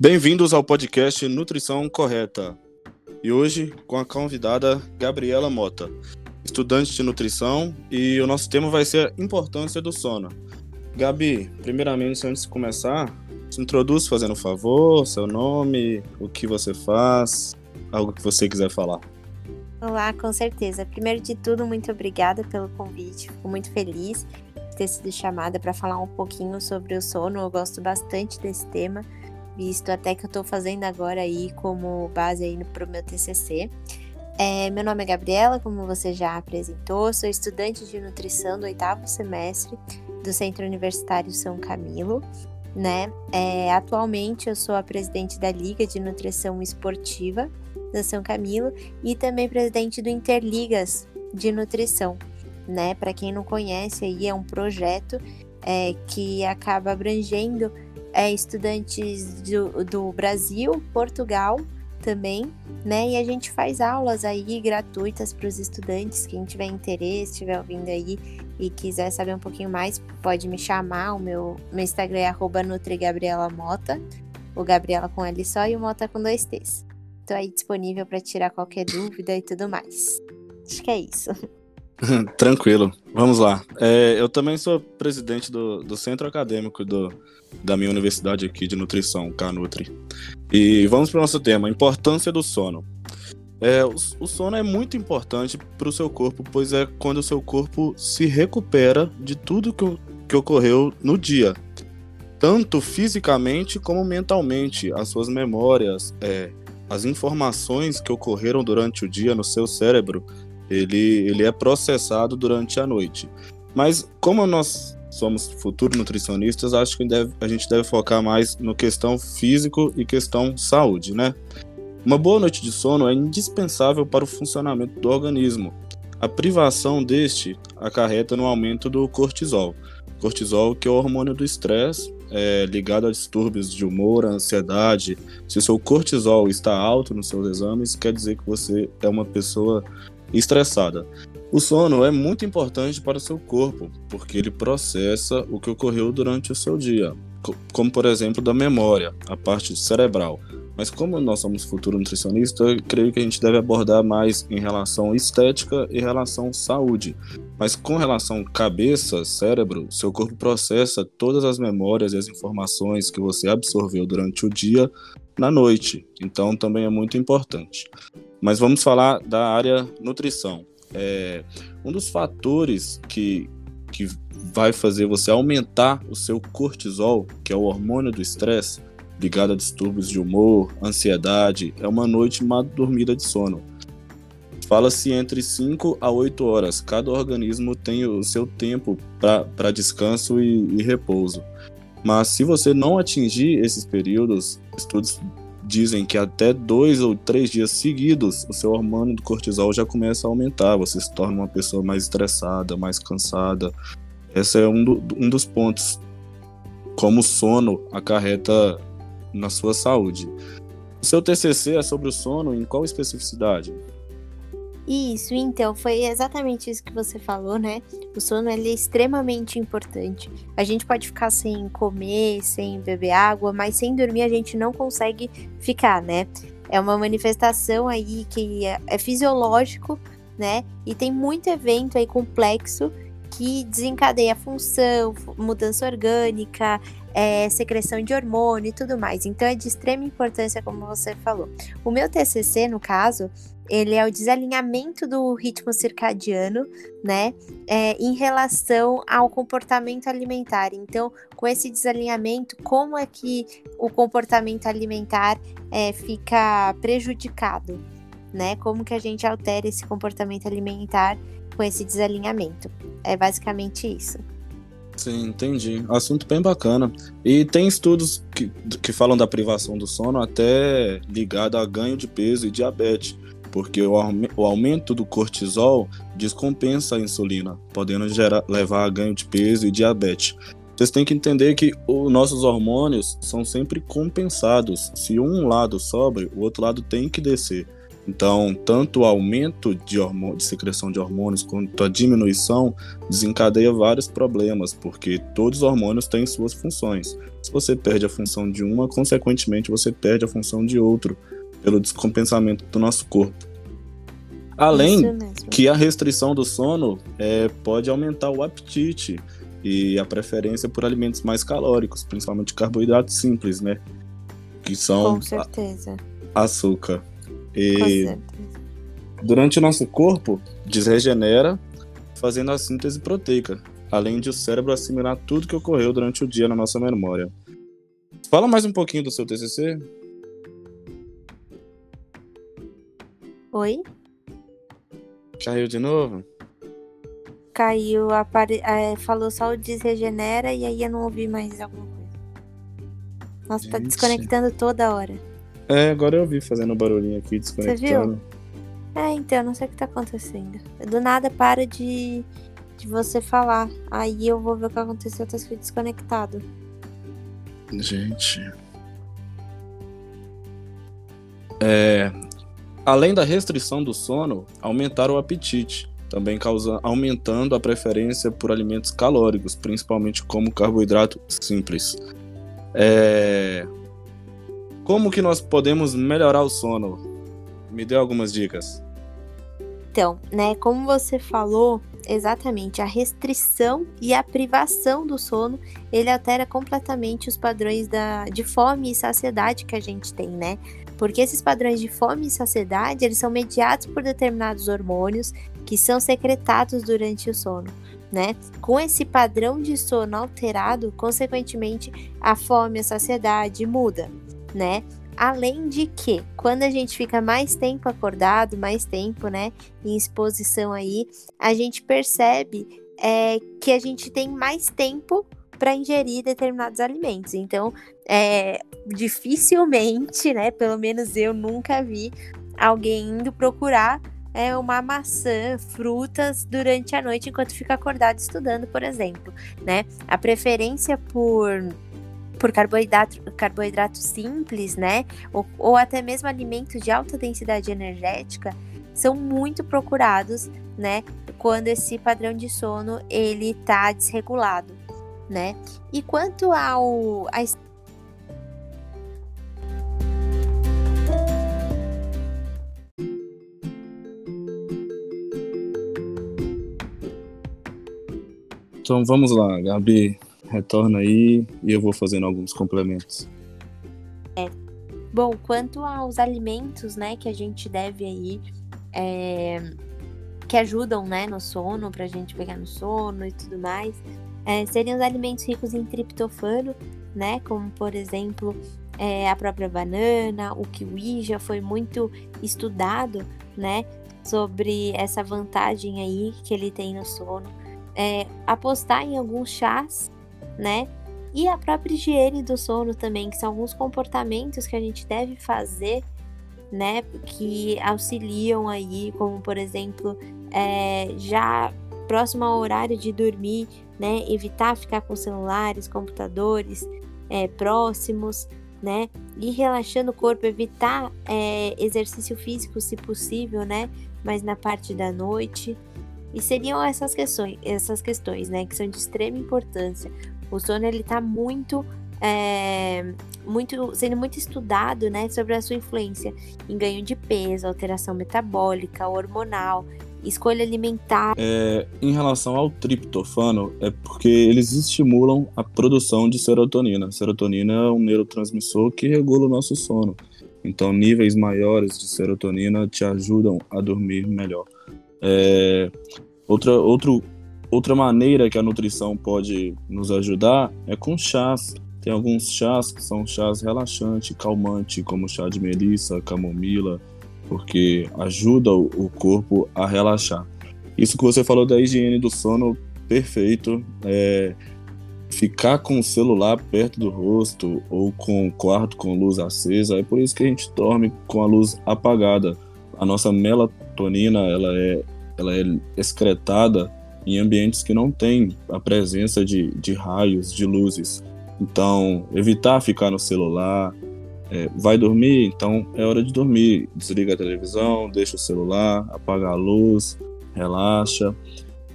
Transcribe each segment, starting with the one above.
Bem-vindos ao podcast Nutrição Correta. E hoje com a convidada Gabriela Mota, estudante de nutrição, e o nosso tema vai ser a importância do sono. Gabi, primeiramente, antes de começar, se introduz fazendo um favor, seu nome, o que você faz, algo que você quiser falar. Olá, com certeza. Primeiro de tudo, muito obrigada pelo convite. Fico muito feliz de ter sido chamada para falar um pouquinho sobre o sono. Eu gosto bastante desse tema visto até que eu estou fazendo agora aí como base aí para o meu TCC. É, meu nome é Gabriela, como você já apresentou, sou estudante de nutrição do oitavo semestre do Centro Universitário São Camilo. Né? É, atualmente eu sou a presidente da Liga de Nutrição Esportiva da São Camilo e também presidente do Interligas de Nutrição. Né? Para quem não conhece, aí é um projeto é, que acaba abrangendo é, estudantes do, do Brasil, Portugal também, né? E a gente faz aulas aí gratuitas para os estudantes. Quem tiver interesse, estiver ouvindo aí e quiser saber um pouquinho mais, pode me chamar. O meu, meu Instagram é NutriGabrielaMota, o Gabriela com L só e o Mota com dois T's. Estou aí disponível para tirar qualquer dúvida e tudo mais. Acho que é isso. Tranquilo, vamos lá. É, eu também sou presidente do, do centro acadêmico do, da minha universidade aqui de nutrição, Canutri. E vamos para o nosso tema: importância do sono. É, o, o sono é muito importante para o seu corpo, pois é quando o seu corpo se recupera de tudo que, que ocorreu no dia, tanto fisicamente como mentalmente. As suas memórias, é, as informações que ocorreram durante o dia no seu cérebro ele, ele é processado durante a noite. Mas como nós somos futuros nutricionistas, acho que deve, a gente deve focar mais no questão físico e questão saúde, né? Uma boa noite de sono é indispensável para o funcionamento do organismo. A privação deste acarreta no aumento do cortisol. Cortisol, que é o hormônio do estresse, é, ligado a distúrbios de humor, ansiedade. Se o seu cortisol está alto nos seus exames, quer dizer que você é uma pessoa estressada. O sono é muito importante para o seu corpo, porque ele processa o que ocorreu durante o seu dia, como por exemplo da memória, a parte cerebral. Mas como nós somos futuro nutricionista, eu creio que a gente deve abordar mais em relação estética e relação saúde. Mas com relação cabeça, cérebro, seu corpo processa todas as memórias e as informações que você absorveu durante o dia na noite. Então também é muito importante. Mas vamos falar da área nutrição. É, um dos fatores que, que vai fazer você aumentar o seu cortisol, que é o hormônio do estresse, ligado a distúrbios de humor, ansiedade, é uma noite mal dormida de sono. Fala-se entre 5 a 8 horas. Cada organismo tem o seu tempo para descanso e, e repouso. Mas se você não atingir esses períodos, estudos dizem que até dois ou três dias seguidos o seu hormônio do cortisol já começa a aumentar, você se torna uma pessoa mais estressada, mais cansada. Esse é um, do, um dos pontos como o sono acarreta na sua saúde. O seu TCC é sobre o sono em qual especificidade? Isso, então, foi exatamente isso que você falou, né? O sono é extremamente importante. A gente pode ficar sem comer, sem beber água, mas sem dormir a gente não consegue ficar, né? É uma manifestação aí que é, é fisiológico, né? E tem muito evento aí complexo que desencadeia função, mudança orgânica, é, secreção de hormônio e tudo mais. Então é de extrema importância, como você falou. O meu TCC, no caso, ele é o desalinhamento do ritmo circadiano, né, é, em relação ao comportamento alimentar. Então, com esse desalinhamento, como é que o comportamento alimentar é, fica prejudicado, né? Como que a gente altera esse comportamento alimentar com esse desalinhamento? É basicamente isso. Sim, entendi. Assunto bem bacana. E tem estudos que, que falam da privação do sono até ligado a ganho de peso e diabetes porque o, o aumento do cortisol descompensa a insulina, podendo gerar, levar a ganho de peso e diabetes. Vocês têm que entender que os nossos hormônios são sempre compensados. Se um lado sobe, o outro lado tem que descer. Então, tanto o aumento de, de secreção de hormônios quanto a diminuição desencadeia vários problemas, porque todos os hormônios têm suas funções. Se você perde a função de uma, consequentemente você perde a função de outro, pelo descompensamento do nosso corpo. Além que a restrição do sono é, pode aumentar o apetite e a preferência por alimentos mais calóricos, principalmente carboidratos simples, né? Que são Com certeza. açúcar. E durante o nosso corpo, desregenera, fazendo a síntese proteica, além de o cérebro assimilar tudo que ocorreu durante o dia na nossa memória. Fala mais um pouquinho do seu TCC. Oi? Caiu de novo? Caiu, apare... É, falou só o desregenera e aí eu não ouvi mais alguma coisa. Nossa, tá Gente. tá desconectando toda hora. É, agora eu vi fazendo barulhinho aqui, desconectando. Você viu? É, então, não sei o que tá acontecendo. Do nada para de, de você falar. Aí eu vou ver o que aconteceu, tá escrito desconectado. Gente. É, além da restrição do sono, aumentar o apetite, também causa, aumentando a preferência por alimentos calóricos, principalmente como carboidrato simples. É, como que nós podemos melhorar o sono? Me dê algumas dicas. Então, né, como você falou, exatamente, a restrição e a privação do sono, ele altera completamente os padrões da, de fome e saciedade que a gente tem, né? Porque esses padrões de fome e saciedade, eles são mediados por determinados hormônios que são secretados durante o sono. Né? Com esse padrão de sono alterado, consequentemente, a fome e a saciedade muda né? Além de que, quando a gente fica mais tempo acordado, mais tempo, né, em exposição aí, a gente percebe é, que a gente tem mais tempo para ingerir determinados alimentos. Então, é, dificilmente, né, pelo menos eu nunca vi alguém indo procurar é, uma maçã, frutas durante a noite enquanto fica acordado estudando, por exemplo, né? A preferência por por carboidrato, carboidrato simples, né? Ou, ou até mesmo alimentos de alta densidade energética são muito procurados, né? Quando esse padrão de sono ele tá desregulado, né? E quanto ao a Então vamos lá, Gabi retorna aí e eu vou fazendo alguns complementos. É. Bom, quanto aos alimentos, né, que a gente deve aí, é, que ajudam, né, no sono, pra gente pegar no sono e tudo mais, é, seriam os alimentos ricos em triptofano, né, como por exemplo é, a própria banana, o kiwi já foi muito estudado, né, sobre essa vantagem aí que ele tem no sono. É, apostar em alguns chás né? E a própria higiene do sono também, que são alguns comportamentos que a gente deve fazer, né? Que auxiliam aí, como por exemplo, é, já próximo ao horário de dormir, né? Evitar ficar com celulares, computadores é, próximos, né? E relaxando o corpo, evitar é, exercício físico se possível, né? Mas na parte da noite. E seriam essas questões, essas questões, né, que são de extrema importância. O sono ele está muito é, muito sendo muito estudado, né, sobre a sua influência em ganho de peso, alteração metabólica, hormonal, escolha alimentar. É, em relação ao triptofano, é porque eles estimulam a produção de serotonina. serotonina é um neurotransmissor que regula o nosso sono. Então, níveis maiores de serotonina te ajudam a dormir melhor. É, outra, outro Outra maneira que a nutrição pode nos ajudar é com chás. Tem alguns chás que são chás relaxantes, calmantes, como chá de melissa, camomila, porque ajuda o corpo a relaxar. Isso que você falou da higiene do sono, perfeito. É, ficar com o celular perto do rosto ou com o quarto com luz acesa, é por isso que a gente dorme com a luz apagada. A nossa melatonina ela é, ela é excretada em ambientes que não tem a presença de, de raios, de luzes. Então, evitar ficar no celular, É, vai dormir? Então é hora de dormir. Desliga a televisão, deixa o celular, apaga a luz, relaxa.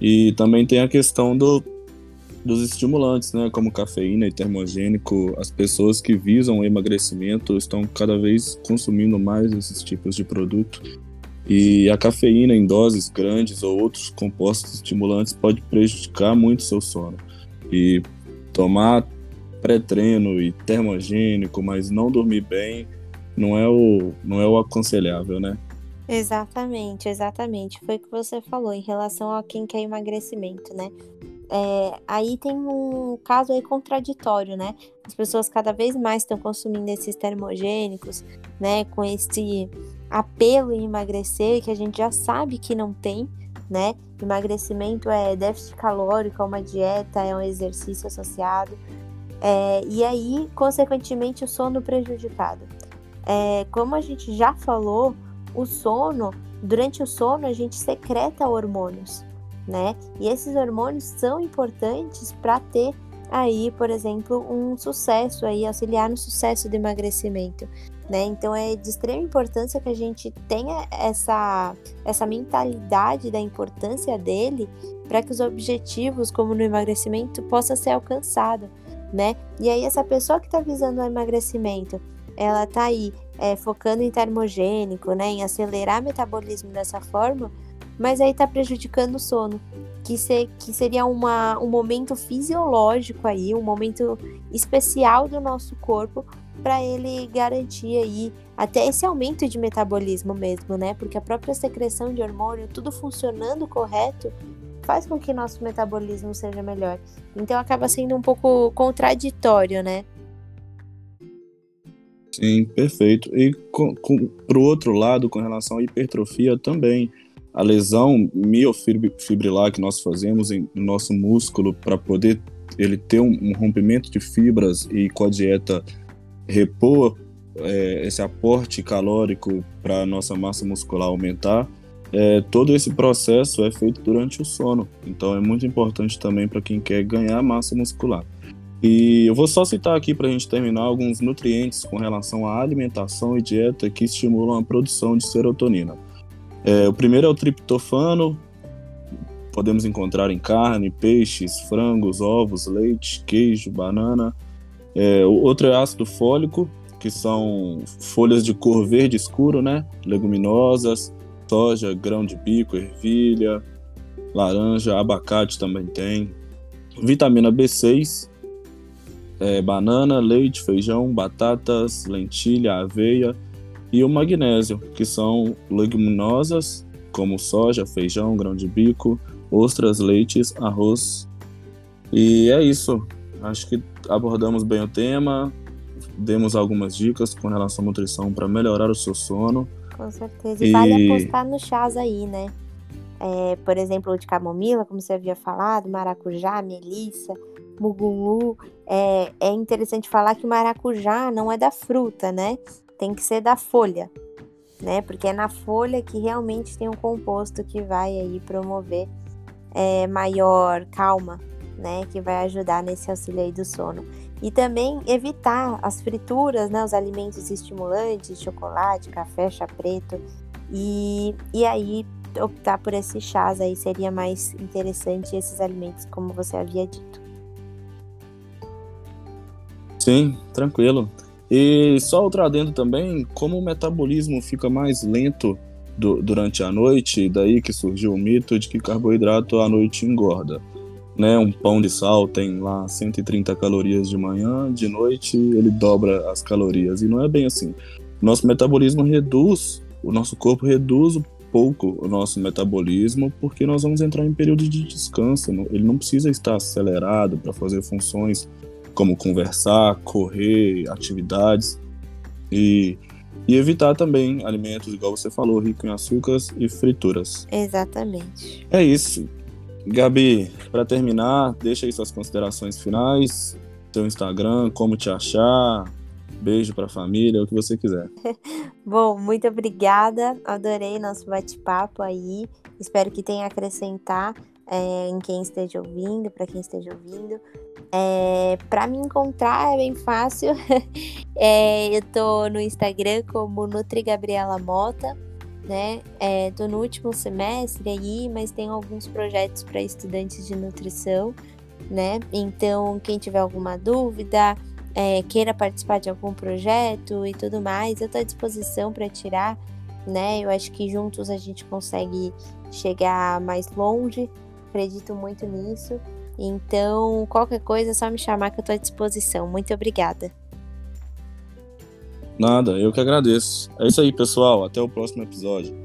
E também tem a questão do, dos estimulantes, né, como cafeína e termogênico. As pessoas que visam emagrecimento estão cada vez consumindo mais esses tipos de produto. E a cafeína em doses grandes ou outros compostos estimulantes pode prejudicar muito seu sono. E tomar pré-treino e termogênico, mas não dormir bem, não é o, não é o aconselhável, né? Exatamente, exatamente. Foi o que você falou em relação a quem quer emagrecimento, né? É, aí tem um caso aí contraditório, né? As pessoas cada vez mais estão consumindo esses termogênicos, né? Com esse apelo em emagrecer que a gente já sabe que não tem, né? Emagrecimento é déficit calórico, é uma dieta, é um exercício associado. É, e aí, consequentemente, o sono prejudicado. É, como a gente já falou, o sono, durante o sono, a gente secreta hormônios, né? E esses hormônios são importantes para ter aí, por exemplo, um sucesso aí, auxiliar no sucesso do emagrecimento. Né? Então é de extrema importância que a gente tenha essa, essa mentalidade da importância dele para que os objetivos, como no emagrecimento, possam ser alcançados, né? E aí essa pessoa que está visando o emagrecimento, ela está aí é, focando em termogênico, né, em acelerar o metabolismo dessa forma, mas aí está prejudicando o sono, que, ser, que seria uma, um momento fisiológico aí, um momento especial do nosso corpo para ele garantir aí até esse aumento de metabolismo mesmo, né? Porque a própria secreção de hormônio, tudo funcionando correto, faz com que nosso metabolismo seja melhor. Então acaba sendo um pouco contraditório, né? Sim, perfeito. E com, com, pro outro lado, com relação à hipertrofia também, a lesão miofibrilar que nós fazemos em nosso músculo para poder ele ter um, um, rompimento de fibras e com a dieta repor é, esse aporte calórico para a nossa massa muscular aumentar, é, todo esse processo é feito durante o sono. Então é muito importante também para quem quer ganhar massa muscular. E eu vou só citar aqui para a gente terminar alguns nutrientes com relação à alimentação e dieta que estimulam a produção de serotonina. É, o primeiro é o triptofano, podemos encontrar em carne, peixes, frangos, ovos, leite, queijo, banana. É, outro é ácido fólico, que são folhas de cor verde escuro, né? Leguminosas, soja, grão de bico, ervilha, laranja, abacate também tem. Vitamina B6, é, banana, leite, feijão, batatas, lentilha, aveia e o magnésio, que são leguminosas, como soja, feijão, grão de bico, ostras, leites, arroz. E é isso. Acho que abordamos bem o tema, demos algumas dicas com relação à nutrição para melhorar o seu sono. Com certeza. E, e, vale apostar nos chás aí, né? É, por exemplo, o de camomila, como você havia falado, maracujá, melissa mugunlu, é, é interessante falar que o maracujá não é da fruta, né? Tem que ser da folha, né? Porque é na folha que realmente tem um composto que vai aí promover é, maior calma, né? Que vai ajudar nesse auxílio aí do sono. E também evitar as frituras, né? Os alimentos estimulantes, chocolate, café, chá preto. E, e aí optar por esses chás aí seria mais interessante esses alimentos, como você havia dito. Sim, tranquilo. E só outro adendo também, como o metabolismo fica mais lento do, durante a noite, daí que surgiu o mito de que carboidrato à noite engorda. Né, um pão de sal tem lá 130 calorias de manhã, de noite ele dobra as calorias. E não é bem assim. Nosso metabolismo reduz, o nosso corpo reduz um pouco o nosso metabolismo, porque nós vamos entrar em período de descanso. Ele não precisa estar acelerado para fazer funções como conversar, correr, atividades e, e evitar também alimentos, igual você falou, ricos em açúcares e frituras. Exatamente. É isso. Gabi, para terminar, deixa aí suas considerações finais, seu Instagram, como te achar, beijo para a família, o que você quiser. Bom, muito obrigada, adorei nosso bate-papo aí, espero que tenha acrescentar é, em quem esteja ouvindo, para quem esteja ouvindo. É, para me encontrar é bem fácil. é, eu tô no Instagram como Nutri Gabriela Mota, né? É, tô no último semestre aí, mas tenho alguns projetos para estudantes de nutrição, né? Então, quem tiver alguma dúvida, é, queira participar de algum projeto e tudo mais, eu tô à disposição para tirar, né? Eu acho que juntos a gente consegue chegar mais longe. Acredito muito nisso. Então, qualquer coisa é só me chamar que eu estou à disposição. Muito obrigada. Nada, eu que agradeço. É isso aí, pessoal. Até o próximo episódio.